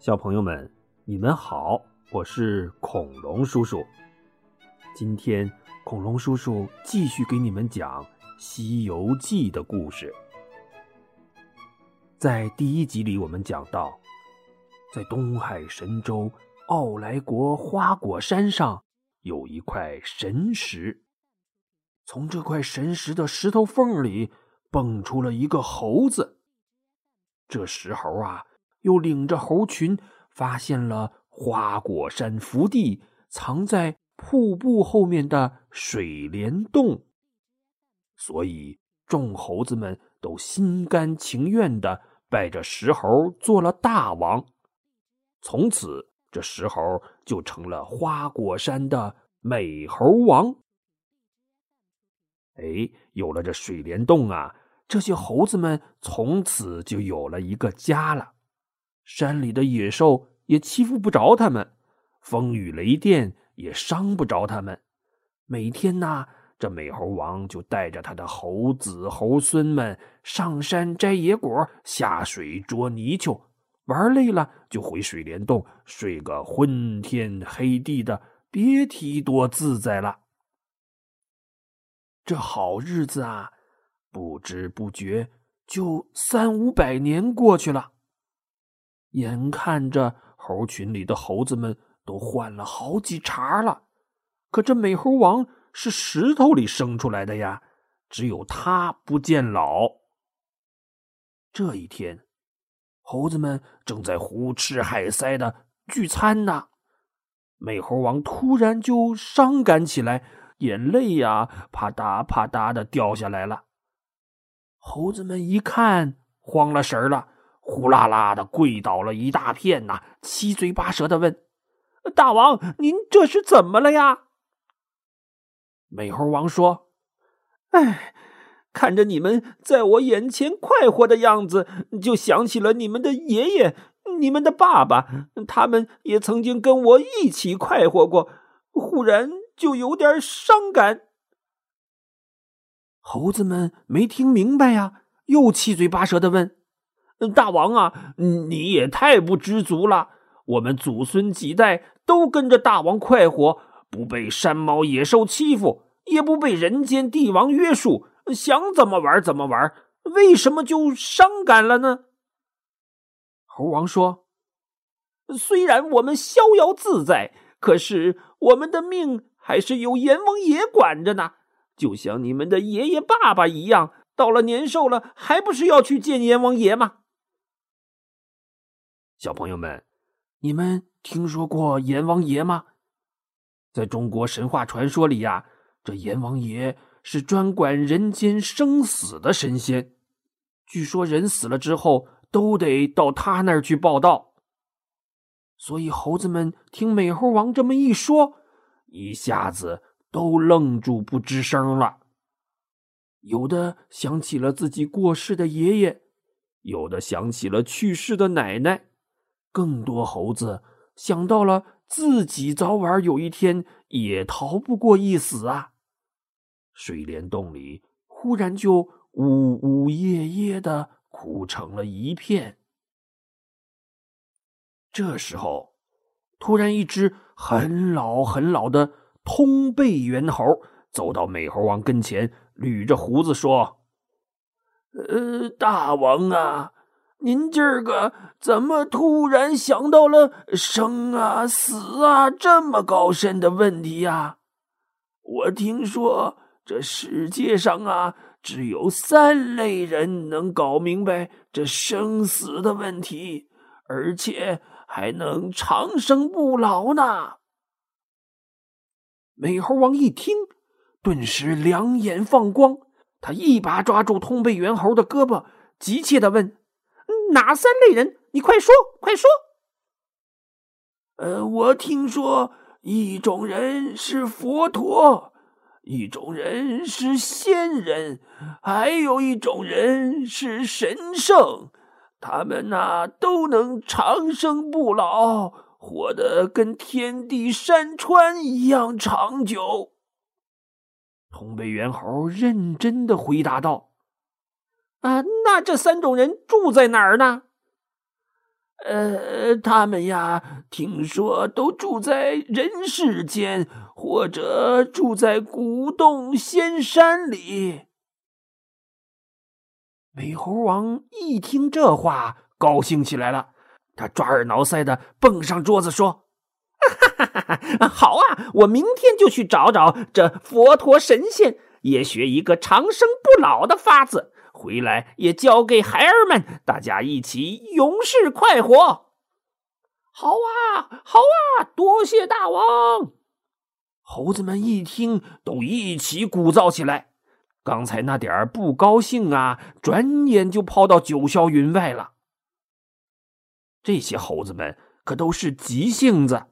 小朋友们，你们好，我是恐龙叔叔。今天，恐龙叔叔继续给你们讲《西游记》的故事。在第一集里，我们讲到，在东海神州傲来国花果山上有一块神石，从这块神石的石头缝里蹦出了一个猴子。这石猴啊！又领着猴群发现了花果山福地藏在瀑布后面的水帘洞，所以众猴子们都心甘情愿的拜着石猴做了大王。从此，这石猴就成了花果山的美猴王。哎，有了这水帘洞啊，这些猴子们从此就有了一个家了。山里的野兽也欺负不着他们，风雨雷电也伤不着他们。每天呐，这美猴王就带着他的猴子猴孙们上山摘野果，下水捉泥鳅，玩累了就回水帘洞睡个昏天黑地的，别提多自在了。这好日子啊，不知不觉就三五百年过去了。眼看着猴群里的猴子们都换了好几茬了，可这美猴王是石头里生出来的呀，只有他不见老。这一天，猴子们正在胡吃海塞的聚餐呢，美猴王突然就伤感起来，眼泪呀啪嗒啪嗒的掉下来了。猴子们一看，慌了神了。呼啦啦的跪倒了一大片呐，七嘴八舌的问：“大王，您这是怎么了呀？”美猴王说：“哎，看着你们在我眼前快活的样子，就想起了你们的爷爷、你们的爸爸，他们也曾经跟我一起快活过，忽然就有点伤感。”猴子们没听明白呀，又七嘴八舌的问。大王啊，你也太不知足了！我们祖孙几代都跟着大王快活，不被山猫野兽欺负，也不被人间帝王约束，想怎么玩怎么玩，为什么就伤感了呢？猴王说：“虽然我们逍遥自在，可是我们的命还是由阎王爷管着呢，就像你们的爷爷爸爸一样，到了年寿了，还不是要去见阎王爷吗？”小朋友们，你们听说过阎王爷吗？在中国神话传说里呀，这阎王爷是专管人间生死的神仙。据说人死了之后都得到他那儿去报道。所以猴子们听美猴王这么一说，一下子都愣住不吱声了。有的想起了自己过世的爷爷，有的想起了去世的奶奶。更多猴子想到了自己早晚有一天也逃不过一死啊！水帘洞里忽然就呜呜咽咽的哭成了一片。这时候，突然一只很老很老的通背猿猴走到美猴王跟前，捋着胡子说：“呃，大王啊！”您今儿个怎么突然想到了生啊死啊这么高深的问题呀？我听说这世界上啊，只有三类人能搞明白这生死的问题，而且还能长生不老呢。美猴王一听，顿时两眼放光，他一把抓住通背猿猴的胳膊，急切的问。哪三类人？你快说，快说！呃，我听说一种人是佛陀，一种人是仙人，还有一种人是神圣。他们呐，都能长生不老，活得跟天地山川一样长久。通背猿猴认真的回答道。啊，那这三种人住在哪儿呢？呃，他们呀，听说都住在人世间，或者住在古洞仙山里。”美猴王一听这话，高兴起来了，他抓耳挠腮的蹦上桌子说：“哈哈哈哈好啊，我明天就去找找这佛陀神仙，也学一个长生不老的法子。”回来也交给孩儿们，大家一起永世快活。好啊，好啊，多谢大王！猴子们一听，都一起鼓噪起来。刚才那点不高兴啊，转眼就抛到九霄云外了。这些猴子们可都是急性子。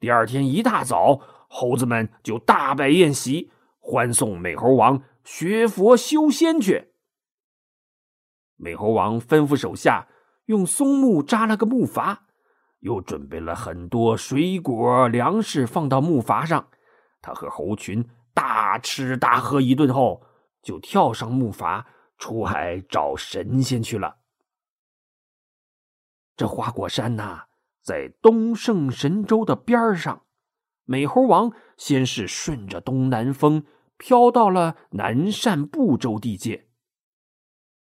第二天一大早，猴子们就大摆宴席，欢送美猴王学佛修仙去。美猴王吩咐手下用松木扎了个木筏，又准备了很多水果粮食放到木筏上。他和猴群大吃大喝一顿后，就跳上木筏出海找神仙去了。这花果山呐，在东胜神州的边上。美猴王先是顺着东南风飘到了南赡部洲地界。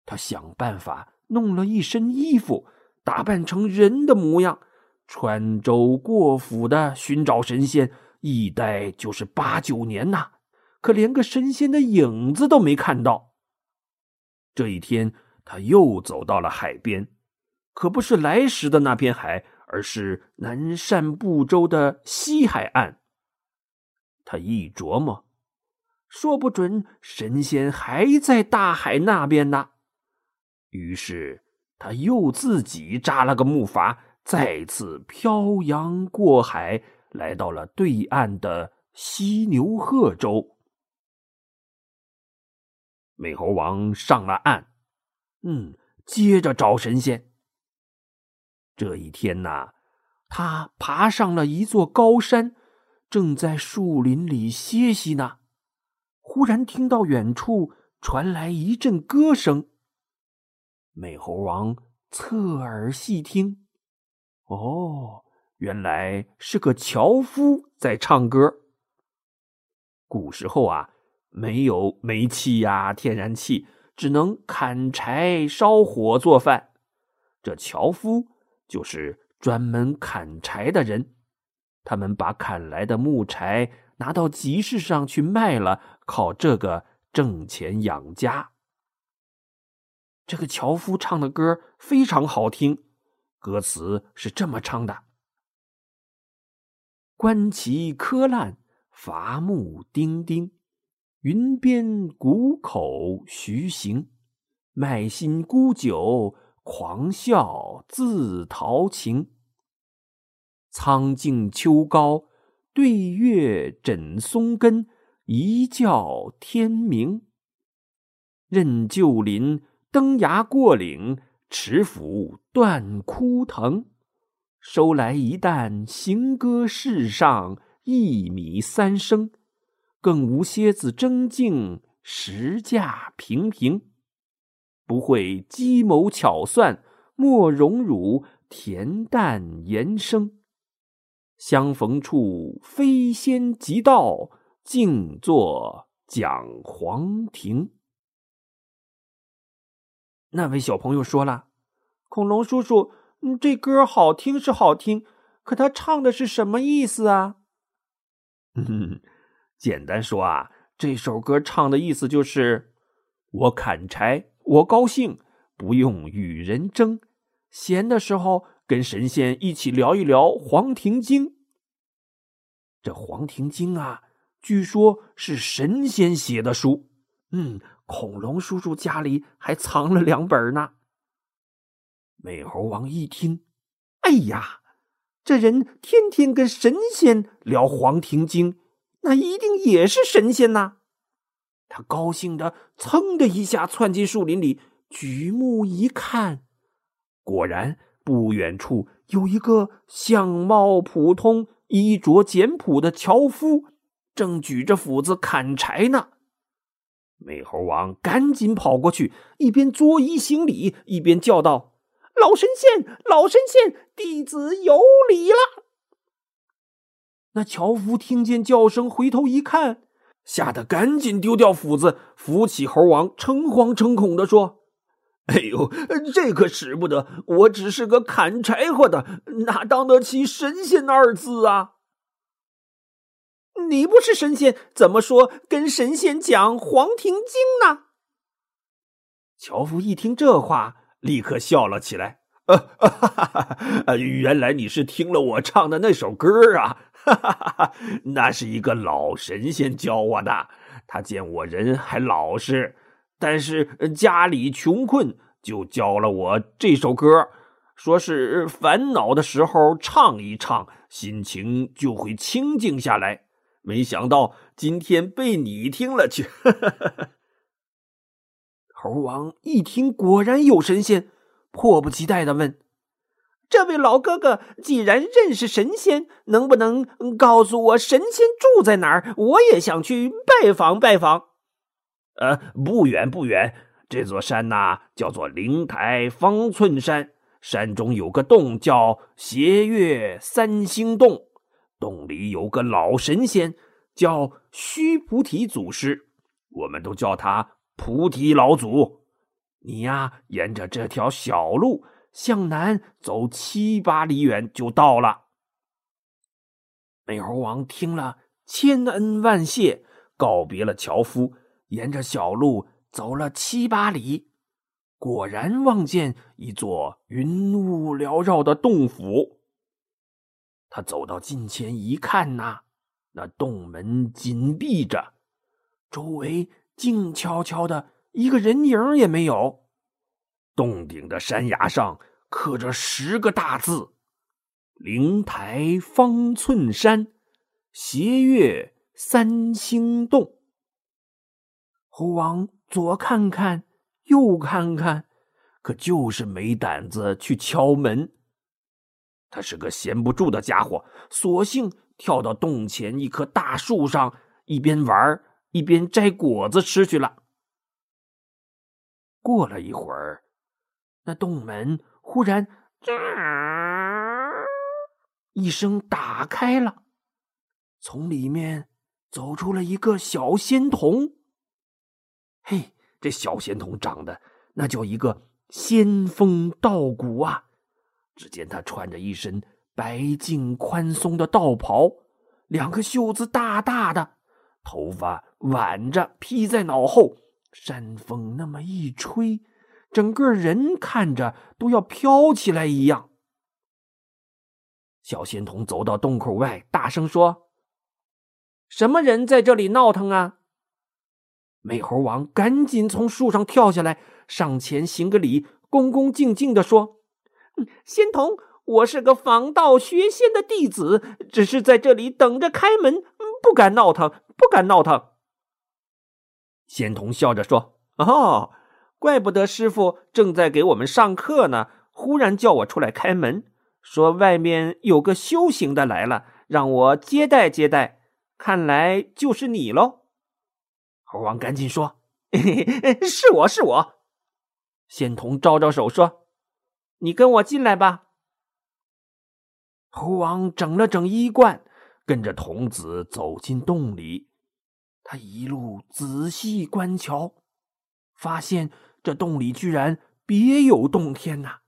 他想办法弄了一身衣服，打扮成人的模样，穿州过府的寻找神仙，一待就是八九年呐，可连个神仙的影子都没看到。这一天，他又走到了海边，可不是来时的那片海，而是南赡部洲的西海岸。他一琢磨，说不准神仙还在大海那边呢。于是，他又自己扎了个木筏，再次漂洋过海，来到了对岸的犀牛贺州。美猴王上了岸，嗯，接着找神仙。这一天呐，他爬上了一座高山，正在树林里歇息呢。忽然听到远处传来一阵歌声。美猴王侧耳细听，哦，原来是个樵夫在唱歌。古时候啊，没有煤气呀、天然气，只能砍柴烧火做饭。这樵夫就是专门砍柴的人，他们把砍来的木柴拿到集市上去卖了，靠这个挣钱养家。这个樵夫唱的歌非常好听，歌词是这么唱的：“观其柯烂，伐木丁丁，云边谷口徐行，卖新沽酒，狂笑自陶情。苍劲秋高，对月枕松根，一觉天明。任旧林。”登崖过岭，持斧断枯藤，收来一担行歌世上一米三升，更无蝎子争竞，实价平平。不会计谋巧算，莫荣辱恬淡言声。相逢处飞仙即到，静坐讲黄庭。那位小朋友说了：“恐龙叔叔，嗯，这歌好听是好听，可他唱的是什么意思啊？” 嗯，简单说啊，这首歌唱的意思就是：我砍柴，我高兴，不用与人争，闲的时候跟神仙一起聊一聊《黄庭经》。这《黄庭经》啊，据说是神仙写的书。嗯。恐龙叔叔家里还藏了两本呢。美猴王一听，哎呀，这人天天跟神仙聊《黄庭经》，那一定也是神仙呐！他高兴的噌的一下窜进树林里，举目一看，果然不远处有一个相貌普通、衣着简朴的樵夫，正举着斧子砍柴呢。美猴王赶紧跑过去，一边作揖行礼，一边叫道：“老神仙，老神仙，弟子有礼了。那樵夫听见叫声，回头一看，吓得赶紧丢掉斧子，扶起猴王，诚惶诚恐的说：“哎呦，这可使不得！我只是个砍柴火的，哪当得起神仙二字啊？”你不是神仙，怎么说跟神仙讲《黄庭经》呢？樵夫一听这话，立刻笑了起来。呃，原来你是听了我唱的那首歌啊！哈哈哈，那是一个老神仙教我的。他见我人还老实，但是家里穷困，就教了我这首歌，说是烦恼的时候唱一唱，心情就会清静下来。没想到今天被你听了去。猴王一听，果然有神仙，迫不及待的问：“这位老哥哥，既然认识神仙，能不能告诉我神仙住在哪儿？我也想去拜访拜访。”“呃，不远不远，这座山呐，叫做灵台方寸山，山中有个洞叫斜月三星洞。”洞里有个老神仙，叫须菩提祖师，我们都叫他菩提老祖。你呀，沿着这条小路向南走七八里远就到了。美猴王听了，千恩万谢，告别了樵夫，沿着小路走了七八里，果然望见一座云雾缭绕的洞府。他走到近前一看呐，那洞门紧闭着，周围静悄悄的，一个人影也没有。洞顶的山崖上刻着十个大字：“灵台方寸山，斜月三星洞。”猴王左看看，右看看，可就是没胆子去敲门。他是个闲不住的家伙，索性跳到洞前一棵大树上，一边玩一边摘果子吃去了。过了一会儿，那洞门忽然“吱”一声打开了，从里面走出了一个小仙童。嘿，这小仙童长得那叫一个仙风道骨啊！只见他穿着一身白净宽松的道袍，两个袖子大大的，头发挽着披在脑后，山风那么一吹，整个人看着都要飘起来一样。小仙童走到洞口外，大声说：“什么人在这里闹腾啊？”美猴王赶紧从树上跳下来，上前行个礼，恭恭敬敬的说。仙童，我是个访道学仙的弟子，只是在这里等着开门，不敢闹腾，不敢闹腾。仙童笑着说：“哦，怪不得师傅正在给我们上课呢，忽然叫我出来开门，说外面有个修行的来了，让我接待接待。看来就是你喽。”猴王赶紧说：“是 我是我。”仙童招招手说。你跟我进来吧。猴王整了整衣冠，跟着童子走进洞里。他一路仔细观瞧，发现这洞里居然别有洞天呐！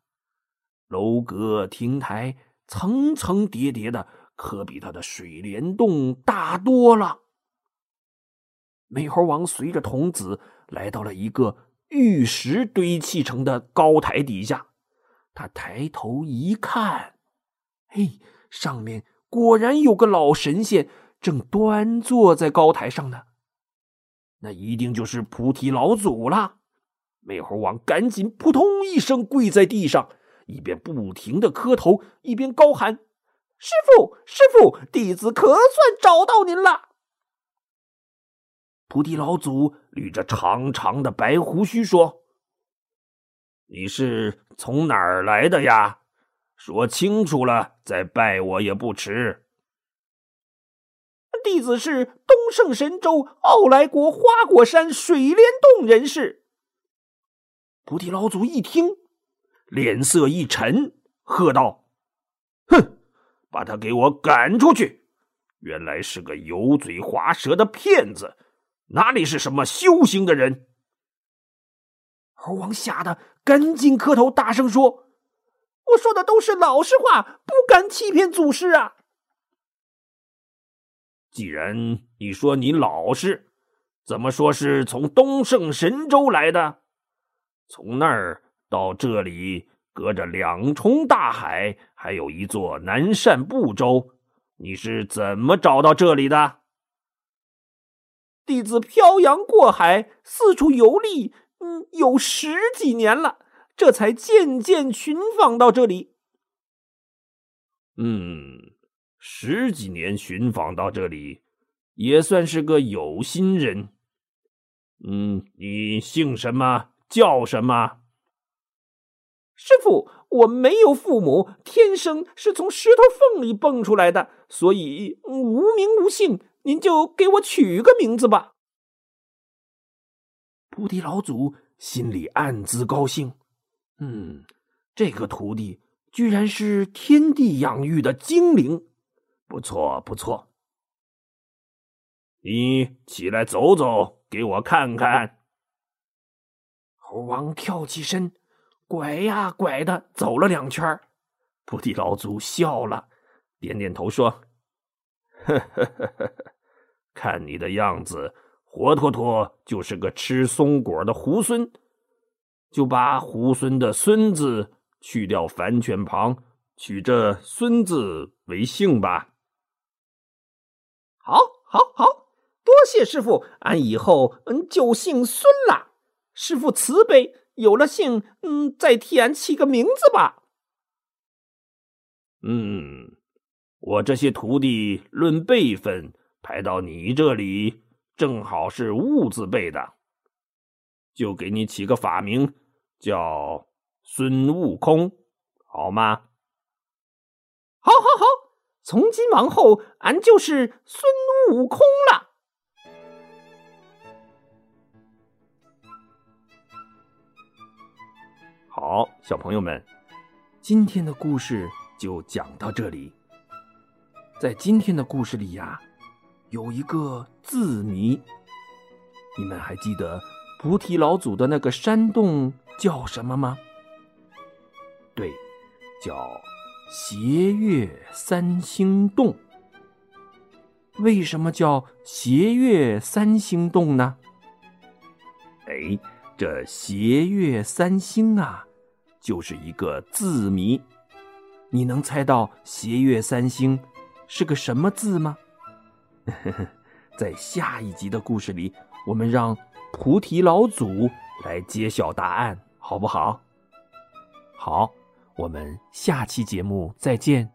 楼阁亭台层层叠叠的，可比他的水帘洞大多了。美猴王随着童子来到了一个玉石堆砌成的高台底下。他抬头一看，嘿，上面果然有个老神仙正端坐在高台上呢。那一定就是菩提老祖了。美猴王赶紧扑通一声跪在地上，一边不停的磕头，一边高喊：“师傅，师傅，弟子可算找到您了！”菩提老祖捋着长长的白胡须说。你是从哪儿来的呀？说清楚了，再拜我也不迟。弟子是东胜神州傲来国花果山水帘洞人士。菩提老祖一听，脸色一沉，喝道：“哼，把他给我赶出去！原来是个油嘴滑舌的骗子，哪里是什么修行的人？”猴王吓得赶紧磕头，大声说：“我说的都是老实话，不敢欺骗祖师啊！”既然你说你老实，怎么说是从东胜神州来的？从那儿到这里，隔着两重大海，还有一座南赡部洲，你是怎么找到这里的？弟子漂洋过海，四处游历，嗯，有十几年了，这才渐渐寻访到这里。嗯。十几年寻访到这里，也算是个有心人。嗯，你姓什么？叫什么？师傅，我没有父母，天生是从石头缝里蹦出来的，所以无名无姓。您就给我取个名字吧。菩提老祖心里暗自高兴。嗯，这个徒弟居然是天地养育的精灵。不错，不错。你起来走走，给我看看。猴王跳起身，拐呀拐的走了两圈。菩提老祖笑了，点点头说：“ 呵呵呵呵，看你的样子，活脱脱就是个吃松果的猢狲。就把猢狲的‘孙’子去掉反犬旁，取这‘孙’字为姓吧。”好，好，好，多谢师傅，俺以后嗯就姓孙了。师傅慈悲，有了姓，嗯，再替俺起个名字吧。嗯，我这些徒弟论辈分排到你这里，正好是悟字辈的，就给你起个法名，叫孙悟空，好吗？好，好，好。从今往后，俺就是孙悟空了。好，小朋友们，今天的故事就讲到这里。在今天的故事里呀，有一个字谜，你们还记得菩提老祖的那个山洞叫什么吗？对，叫。斜月三星洞，为什么叫斜月三星洞呢？哎，这斜月三星啊，就是一个字谜。你能猜到斜月三星是个什么字吗？在下一集的故事里，我们让菩提老祖来揭晓答案，好不好？好。我们下期节目再见。